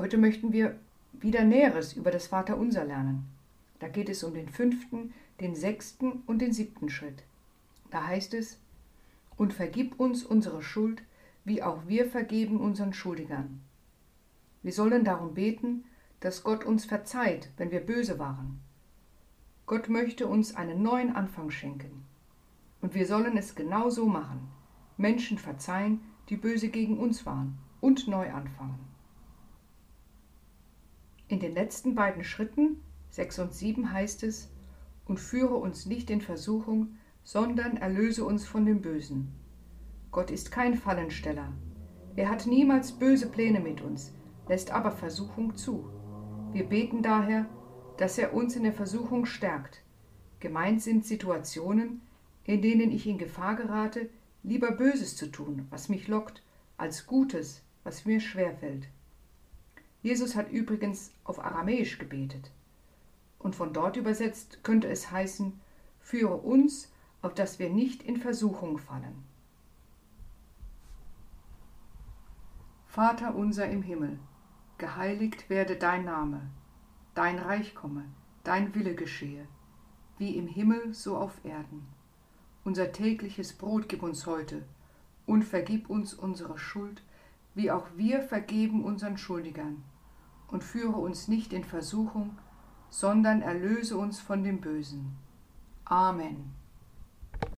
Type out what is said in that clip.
Heute möchten wir wieder Näheres über das Vaterunser lernen. Da geht es um den fünften, den sechsten und den siebten Schritt. Da heißt es, und vergib uns unsere Schuld, wie auch wir vergeben unseren Schuldigern. Wir sollen darum beten, dass Gott uns verzeiht, wenn wir böse waren. Gott möchte uns einen neuen Anfang schenken. Und wir sollen es genau so machen. Menschen verzeihen, die böse gegen uns waren, und neu anfangen. In den letzten beiden Schritten, 6 und 7, heißt es, und führe uns nicht in Versuchung, sondern erlöse uns von dem Bösen. Gott ist kein Fallensteller. Er hat niemals böse Pläne mit uns, lässt aber Versuchung zu. Wir beten daher, dass er uns in der Versuchung stärkt. Gemeint sind Situationen, in denen ich in Gefahr gerate, lieber Böses zu tun, was mich lockt, als Gutes, was mir schwerfällt. Jesus hat übrigens auf Aramäisch gebetet. Und von dort übersetzt könnte es heißen, führe uns, auf dass wir nicht in Versuchung fallen. Vater unser im Himmel, geheiligt werde dein Name, dein Reich komme, dein Wille geschehe, wie im Himmel so auf Erden. Unser tägliches Brot gib uns heute und vergib uns unsere Schuld, wie auch wir vergeben unseren Schuldigern. Und führe uns nicht in Versuchung, sondern erlöse uns von dem Bösen. Amen.